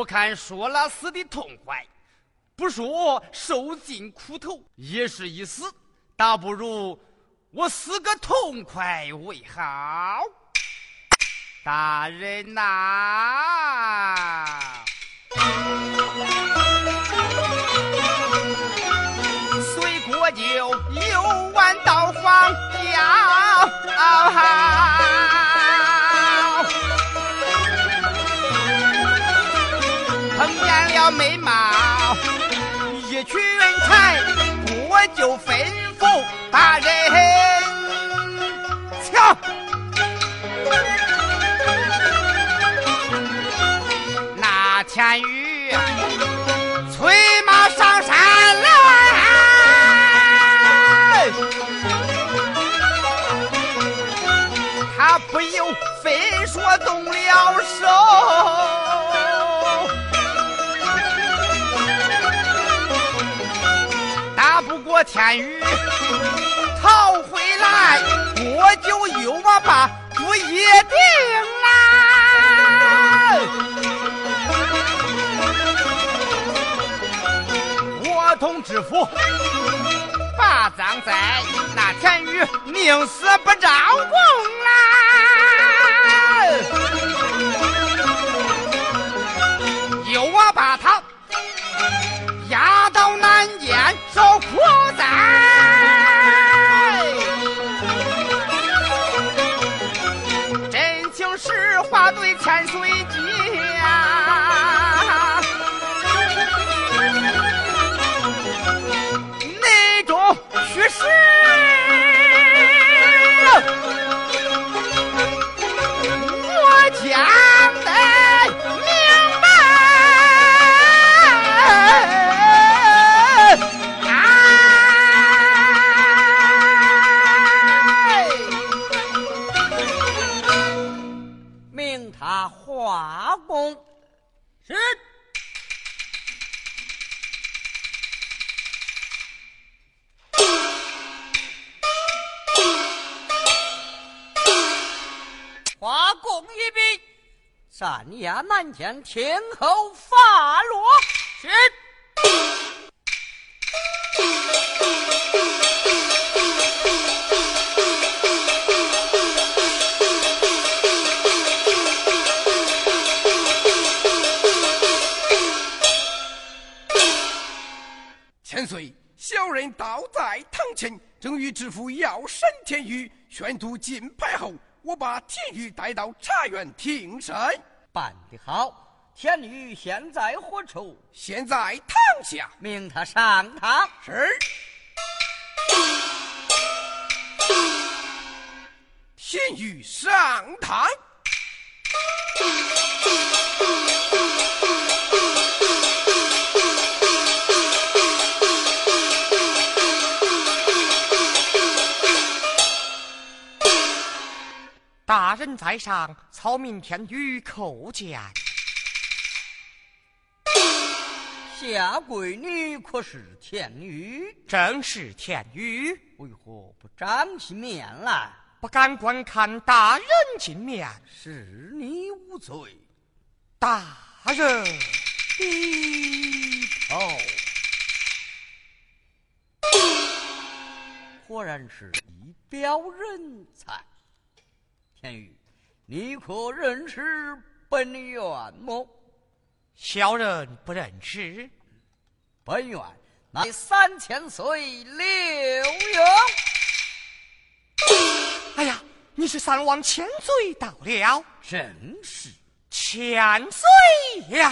我看说了死的痛快，不说受尽苦头也是一死，倒不如我死个痛快为好。大人呐，随国舅游玩就吩咐大人瞧，那天宇催马上山来，他不由分说动了手。过天雨逃回来，我就又我把主意定来。我同知府把葬在那天宇，宁死不招供南监，听候发落。是。千岁，小人倒在堂前，正与知府要审田玉，宣读金牌后，我把田玉带到茶园听审。办得好，田玉现在何处？现在堂下，命他上堂。是。田玉上堂。大人在上，草明天宇叩见。下跪女可是田玉？正是田玉。为何不长起面来？不敢观看大人进面。是你无罪。大人低头。果然是一表人才。田玉，你可认识本院么？小人不认识。本院乃三千岁刘墉。哎呀，你是三王千岁到了，真是千岁呀。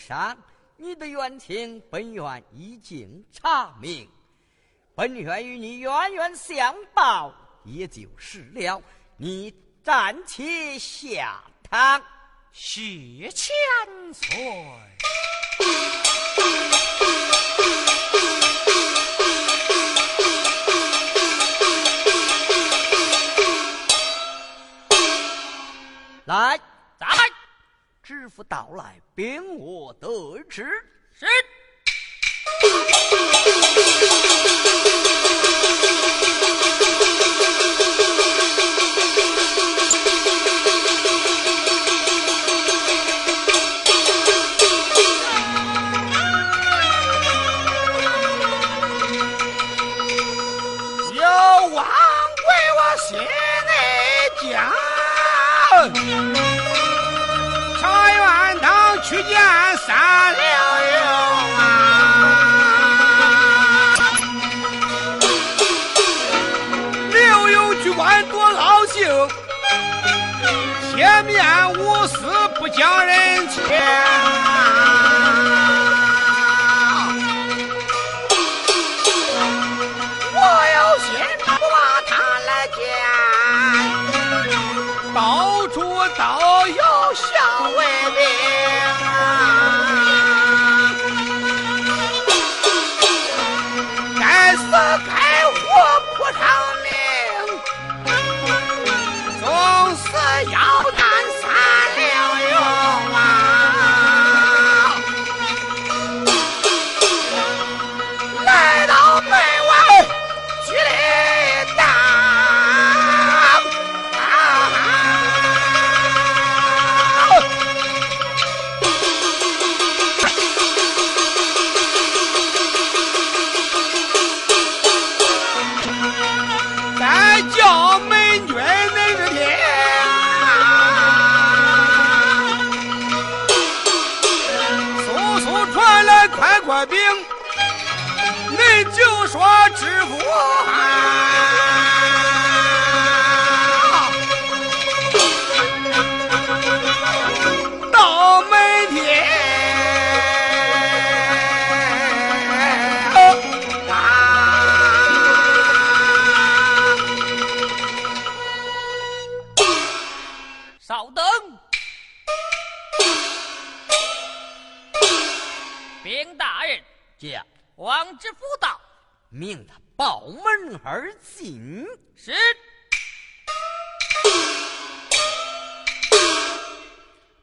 上，你的冤情，本院已经查明，本院与你冤冤相报，也就是了。你暂且下堂，谢千岁。来，在知府到来，禀我得知。是。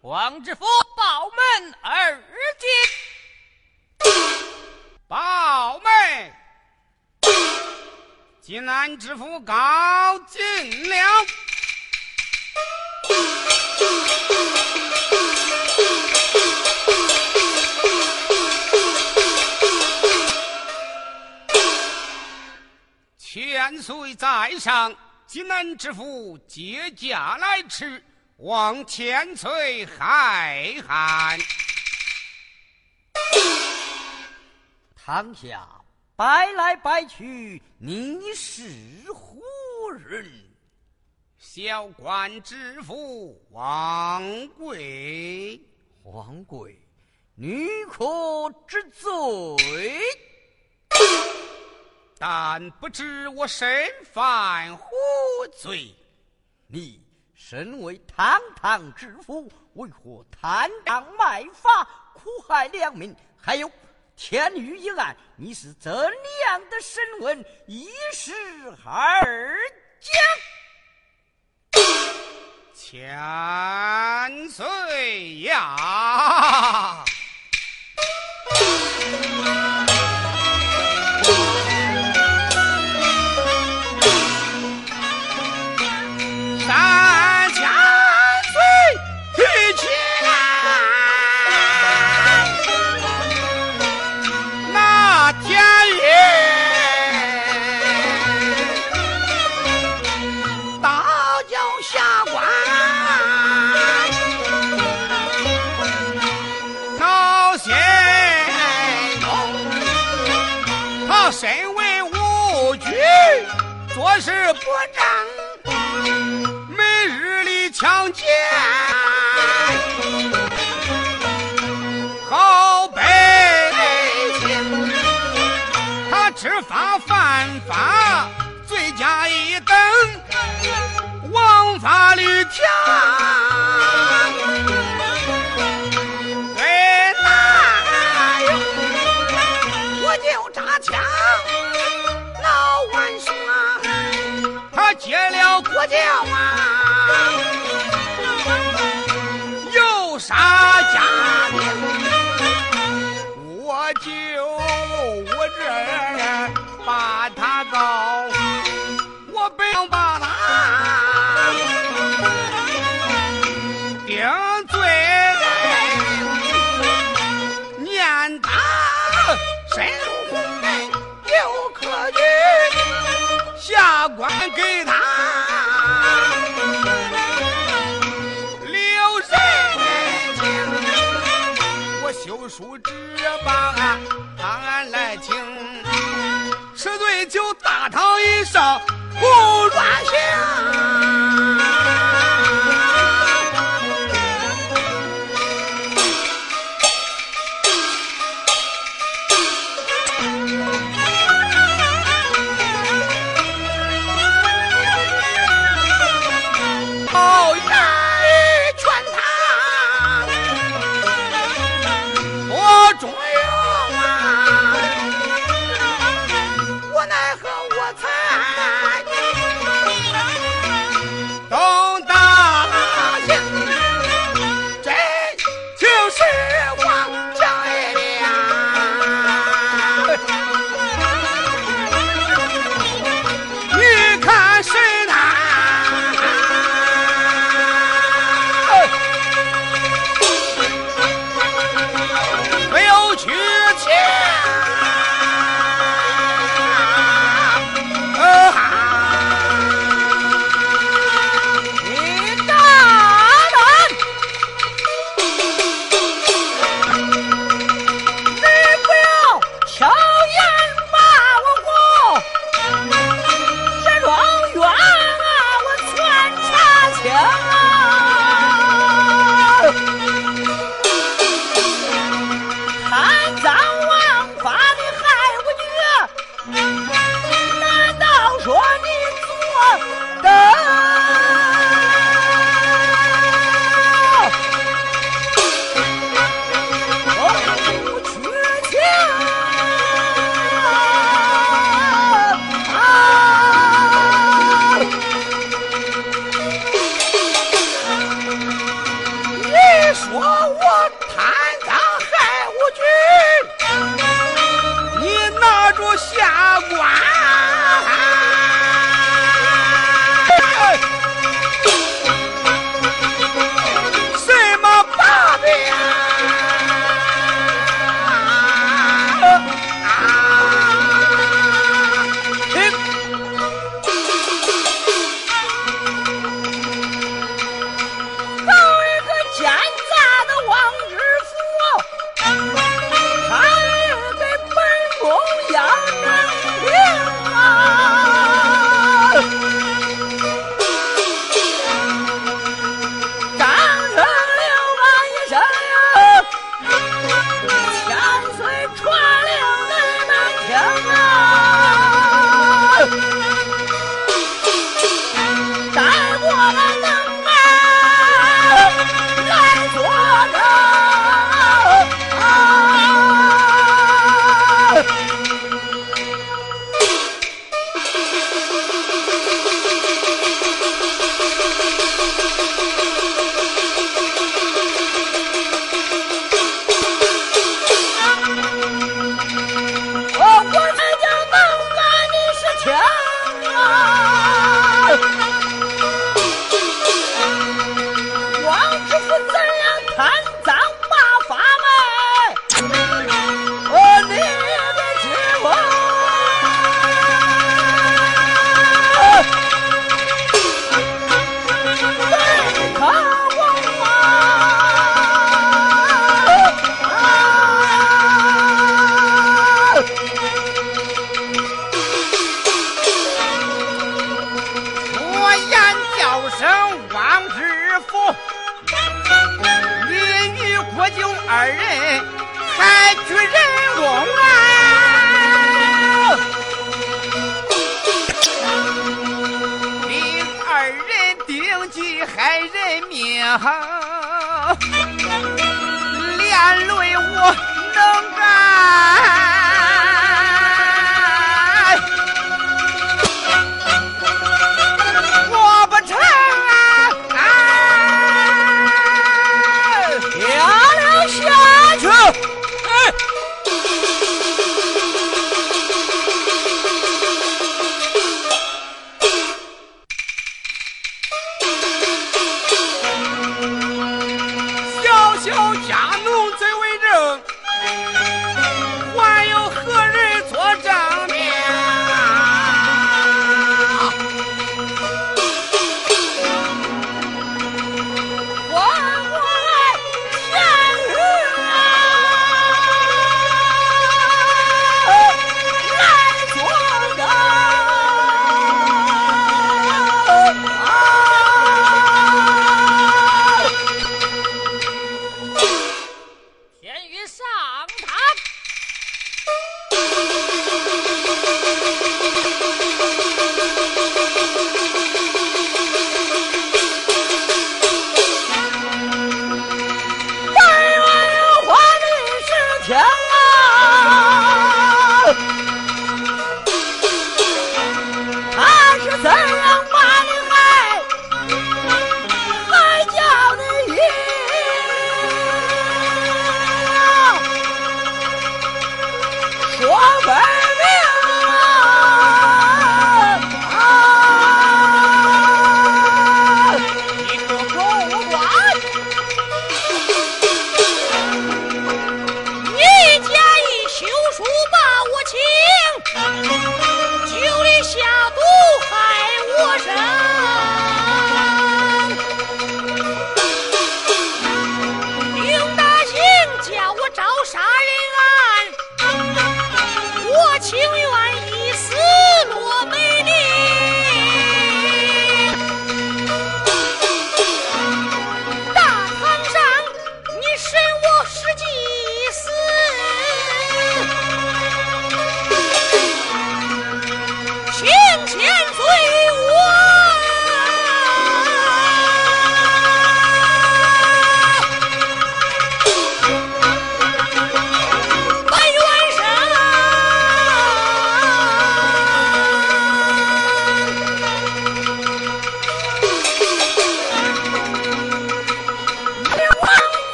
王知府报门而进，报门，济南知府告进了。千岁在上，济南知府接驾来迟。望千岁海涵，堂下摆来摆去，你是何人？小官知府王贵，王贵，女可知罪？但不知我身犯何罪？你。身为堂堂知府，为何贪赃卖法，苦害良民？还有天狱一案，你是怎样的审问？一时而讲。千岁呀！身为武举，做事不正，每日里抢劫，好百姓，他知法犯法，罪加一等，枉法律条。叫啊！有啥家庭？我就我这把他告，我本想把他定罪，念他身入宫内有科举，下官给他书纸把判俺来听，吃醉酒大堂一上不乱行。下官